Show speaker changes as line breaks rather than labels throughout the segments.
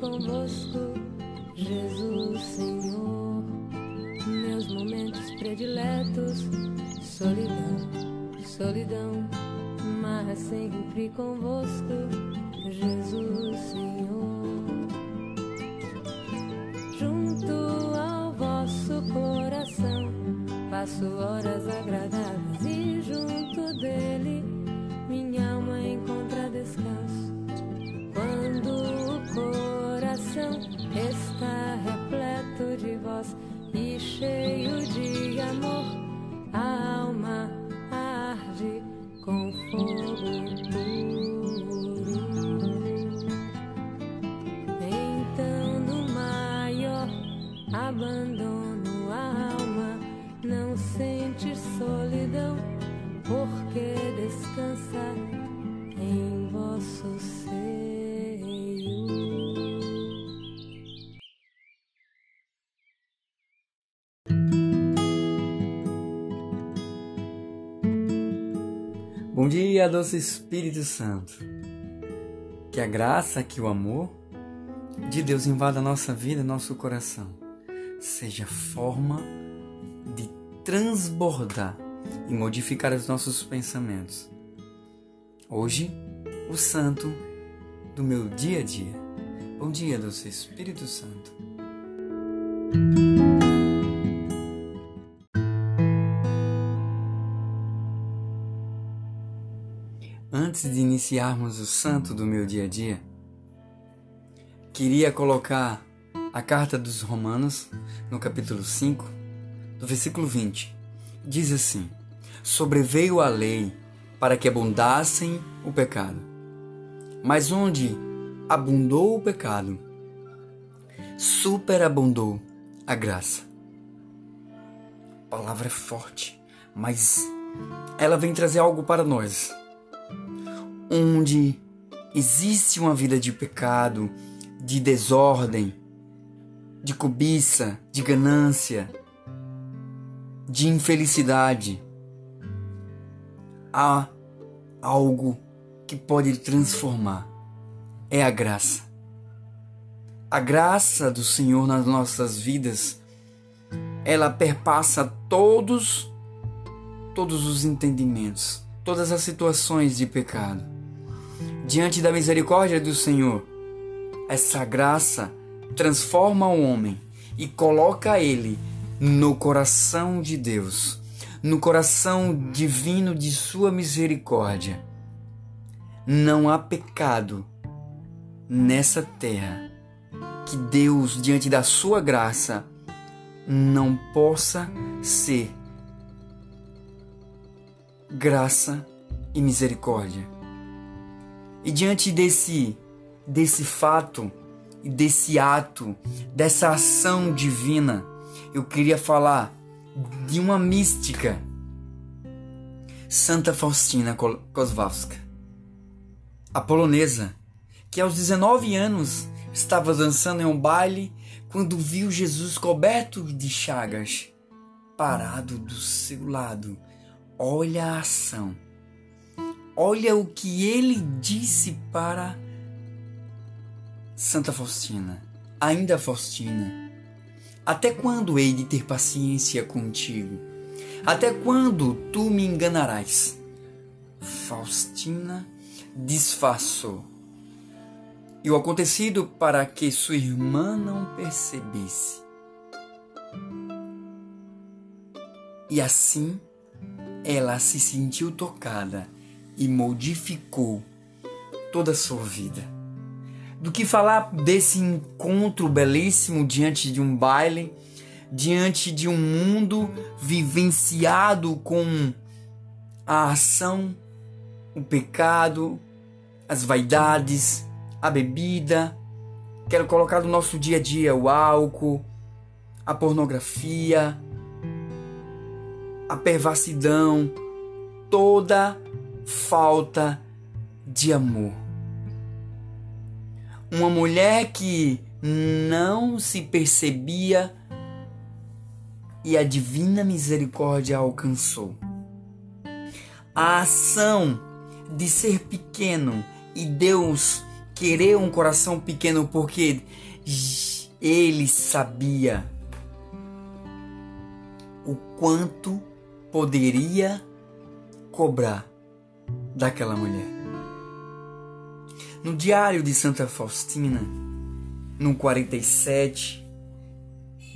convosco, Jesus Senhor. Meus momentos prediletos. Solidão, solidão, mas sempre convosco, Jesus Senhor. Junto ao vosso coração, passo horas agradáveis
Bom dia, doce Espírito Santo. Que a graça, que o amor de Deus invada nossa vida, nosso coração. Seja forma de transbordar e modificar os nossos pensamentos. Hoje, o santo do meu dia a dia. Bom dia, doce Espírito Santo. Iniciarmos o santo do meu dia a dia, queria colocar a carta dos Romanos, no capítulo 5, do versículo 20. Diz assim: Sobreveio a lei para que abundassem o pecado. Mas onde abundou o pecado, superabundou a graça. A palavra é forte, mas ela vem trazer algo para nós onde existe uma vida de pecado, de desordem, de cobiça, de ganância, de infelicidade, há algo que pode transformar. É a graça. A graça do Senhor nas nossas vidas, ela perpassa todos todos os entendimentos, todas as situações de pecado diante da misericórdia do Senhor. Essa graça transforma o homem e coloca ele no coração de Deus, no coração divino de Sua misericórdia. Não há pecado nessa terra que Deus, diante da Sua graça, não possa ser graça e misericórdia. E diante desse desse fato e desse ato, dessa ação divina, eu queria falar de uma mística, Santa Faustina Kowalska, a polonesa, que aos 19 anos estava dançando em um baile quando viu Jesus coberto de chagas, parado do seu lado. Olha a ação Olha o que ele disse para Santa Faustina. Ainda Faustina, até quando hei de ter paciência contigo? Até quando tu me enganarás? Faustina disfarçou. E o acontecido para que sua irmã não percebesse. E assim ela se sentiu tocada e modificou toda a sua vida. Do que falar desse encontro belíssimo diante de um baile, diante de um mundo vivenciado com a ação, o pecado, as vaidades, a bebida. Quero colocar no nosso dia a dia o álcool, a pornografia, a perversidão, toda falta de amor. Uma mulher que não se percebia e a divina misericórdia alcançou. A ação de ser pequeno e Deus querer um coração pequeno porque ele sabia o quanto poderia cobrar daquela mulher. No diário de Santa Faustina, no 47,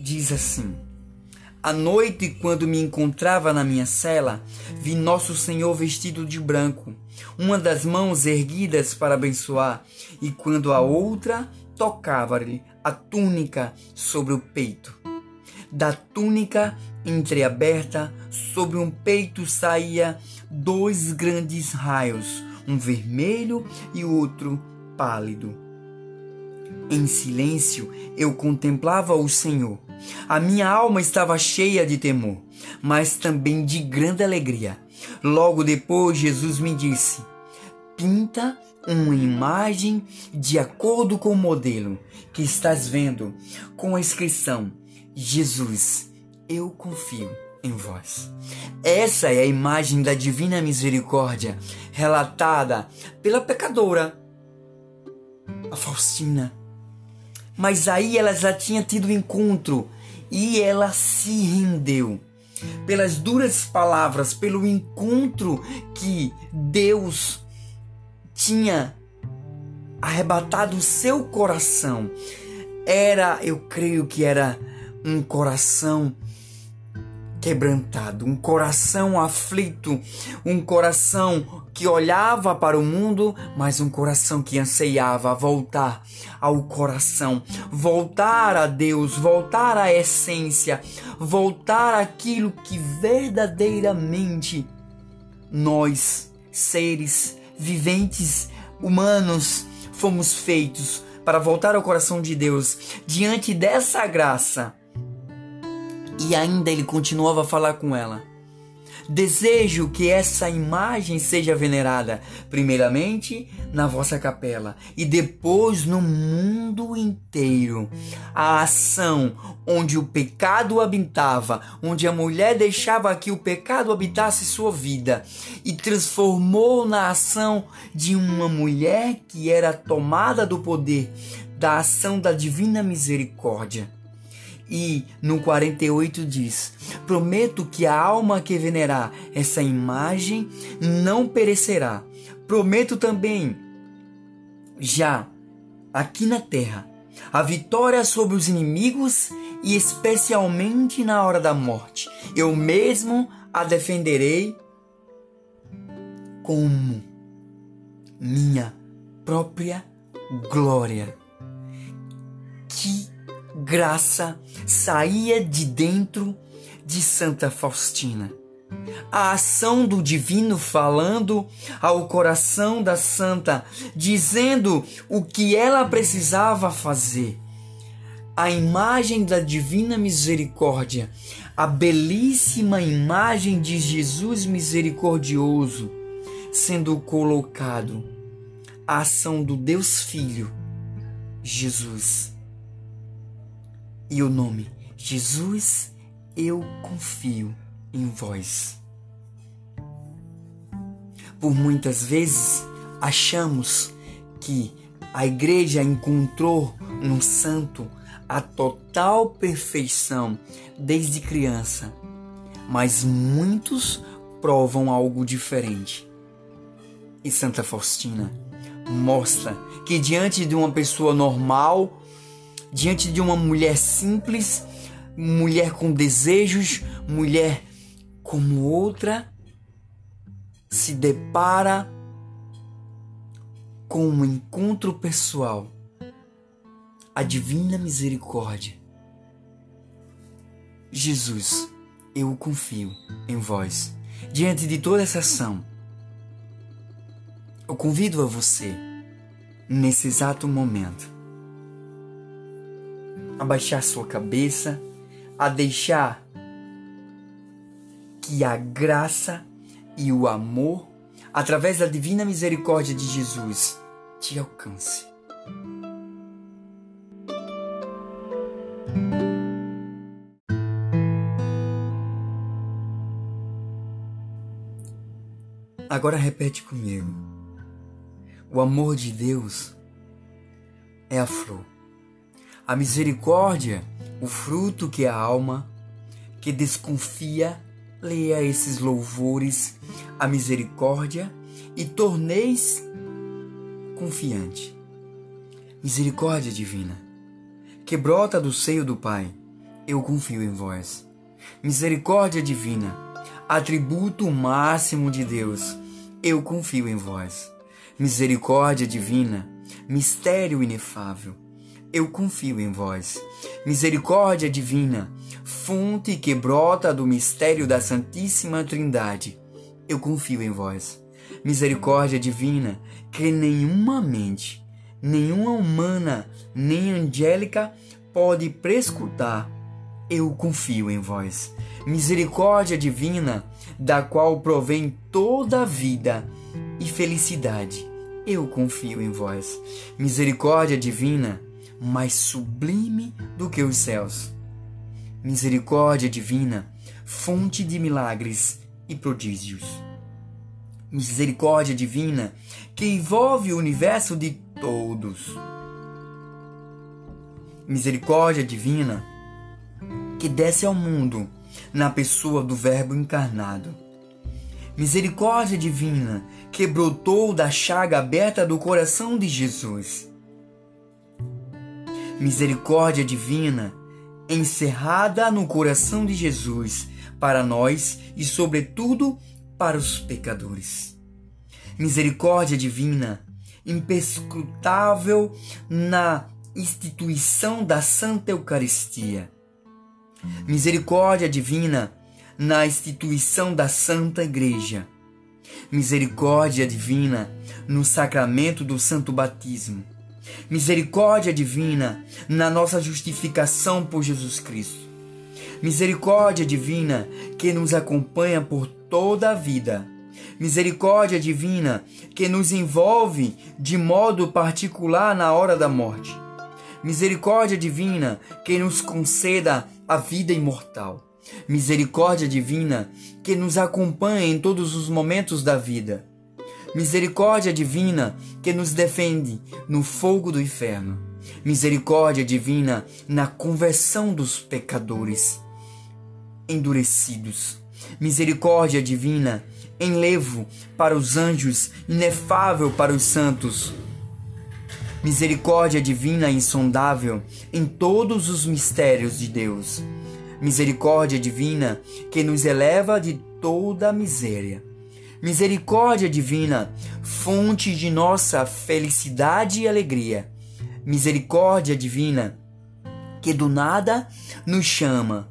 diz assim: À noite, quando me encontrava na minha cela, vi Nosso Senhor vestido de branco, uma das mãos erguidas para abençoar, e quando a outra tocava-lhe a túnica sobre o peito. Da túnica entreaberta, sobre um peito saía dois grandes raios, um vermelho e outro pálido. Em silêncio eu contemplava o Senhor. A minha alma estava cheia de temor, mas também de grande alegria. Logo depois, Jesus me disse: Pinta uma imagem de acordo com o modelo que estás vendo, com a inscrição: Jesus, eu confio em vós. Essa é a imagem da divina misericórdia relatada pela pecadora, a Faustina. Mas aí ela já tinha tido encontro e ela se rendeu pelas duras palavras, pelo encontro que Deus tinha arrebatado o seu coração. Era, eu creio que era um coração quebrantado, um coração aflito, um coração que olhava para o mundo, mas um coração que anseiava voltar ao coração, voltar a Deus, voltar à essência, voltar àquilo que verdadeiramente nós, seres viventes, humanos, fomos feitos para voltar ao coração de Deus. Diante dessa graça e ainda ele continuava a falar com ela. Desejo que essa imagem seja venerada, primeiramente na vossa capela e depois no mundo inteiro. A ação onde o pecado habitava, onde a mulher deixava que o pecado habitasse sua vida e transformou na ação de uma mulher que era tomada do poder da ação da divina misericórdia. E no 48 diz: Prometo que a alma que venerar essa imagem não perecerá. Prometo também, já aqui na terra, a vitória sobre os inimigos e especialmente na hora da morte. Eu mesmo a defenderei como minha própria glória. Graça saía de dentro de Santa Faustina. A ação do divino falando ao coração da santa, dizendo o que ela precisava fazer. A imagem da divina misericórdia, a belíssima imagem de Jesus misericordioso sendo colocado. A ação do Deus Filho, Jesus e o nome Jesus, eu confio em vós. Por muitas vezes achamos que a igreja encontrou no santo a total perfeição desde criança, mas muitos provam algo diferente. E Santa Faustina mostra que diante de uma pessoa normal, diante de uma mulher simples, mulher com desejos, mulher como outra, se depara com um encontro pessoal, a divina misericórdia. Jesus, eu confio em vós. Diante de toda essa ação, eu convido a você, nesse exato momento, a baixar sua cabeça, a deixar que a graça e o amor, através da divina misericórdia de Jesus, te alcance. Agora repete comigo. O amor de Deus é a flor. A misericórdia, o fruto que a alma que desconfia leia esses louvores a misericórdia e torneis confiante. Misericórdia divina, que brota do seio do Pai, eu confio em vós. Misericórdia divina, atributo máximo de Deus, eu confio em vós. Misericórdia divina, mistério inefável, eu confio em vós. Misericórdia divina, fonte que brota do mistério da Santíssima Trindade, eu confio em vós. Misericórdia divina, que nenhuma mente, nenhuma humana, nem angélica pode prescrutar, eu confio em vós. Misericórdia divina, da qual provém toda a vida e felicidade, eu confio em vós. Misericórdia divina, mais sublime do que os céus. Misericórdia divina, fonte de milagres e prodígios. Misericórdia divina que envolve o universo de todos. Misericórdia divina que desce ao mundo na pessoa do Verbo encarnado. Misericórdia divina que brotou da chaga aberta do coração de Jesus misericórdia divina encerrada no coração de Jesus para nós e, sobretudo, para os pecadores. Misericórdia divina imperscrutável na instituição da Santa Eucaristia. Misericórdia divina na instituição da Santa Igreja. Misericórdia divina no sacramento do Santo Batismo misericórdia divina na nossa justificação por Jesus Cristo. Misericórdia divina que nos acompanha por toda a vida. Misericórdia divina que nos envolve de modo particular na hora da morte. Misericórdia divina que nos conceda a vida imortal. Misericórdia divina que nos acompanha em todos os momentos da vida Misericórdia divina que nos defende no fogo do inferno. Misericórdia divina na conversão dos pecadores endurecidos. Misericórdia divina enlevo para os anjos, inefável para os santos. Misericórdia divina insondável em todos os mistérios de Deus. Misericórdia divina que nos eleva de toda a miséria Misericórdia divina, fonte de nossa felicidade e alegria. Misericórdia divina, que do nada nos chama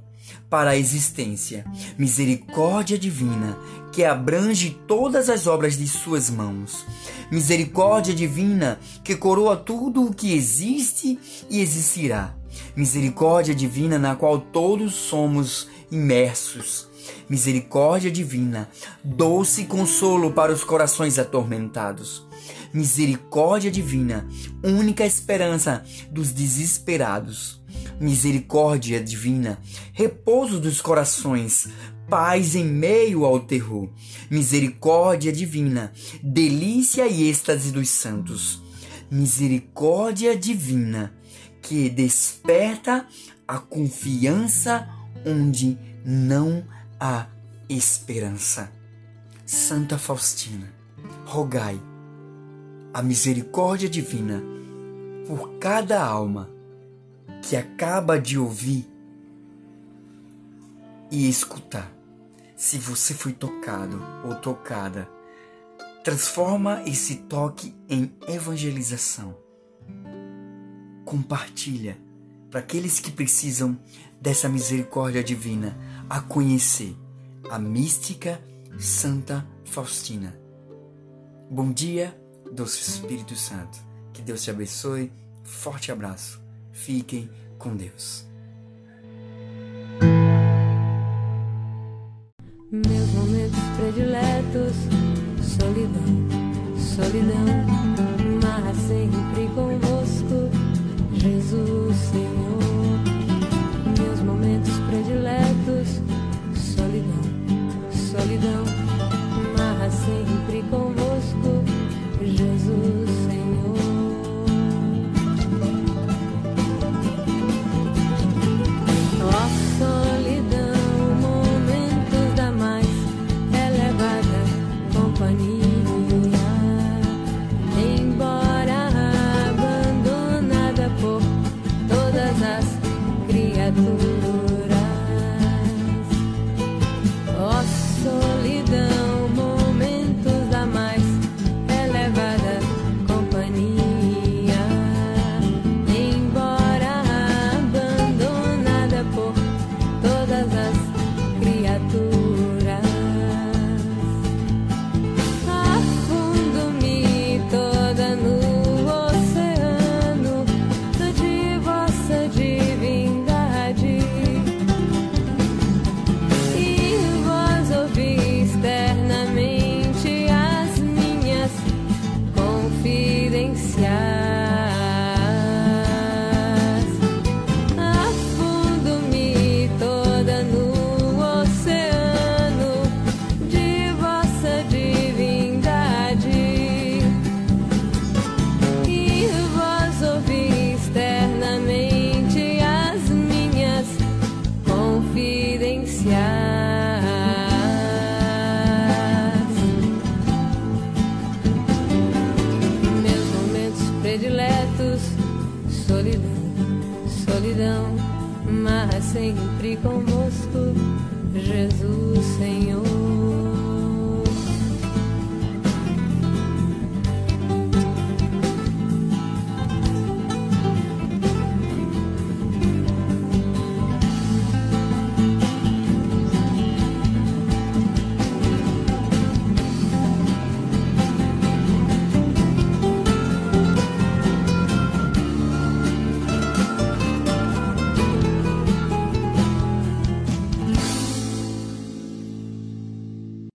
para a existência. Misericórdia divina, que abrange todas as obras de Suas mãos. Misericórdia divina, que coroa tudo o que existe e existirá. Misericórdia divina, na qual todos somos imersos misericórdia divina, doce consolo para os corações atormentados. Misericórdia divina, única esperança dos desesperados. Misericórdia divina, repouso dos corações, paz em meio ao terror. Misericórdia divina, delícia e êxtase dos santos. Misericórdia divina, que desperta a confiança onde não há esperança. Santa Faustina, rogai a misericórdia divina por cada alma que acaba de ouvir e escutar. Se você foi tocado ou tocada, transforma esse toque em evangelização. Compartilha para aqueles que precisam dessa misericórdia divina a conhecer a mística Santa Faustina. Bom dia, doce Espírito Santo. Que Deus te abençoe. Forte abraço. Fiquem com Deus.
Meus momentos prediletos, solidão, solidão,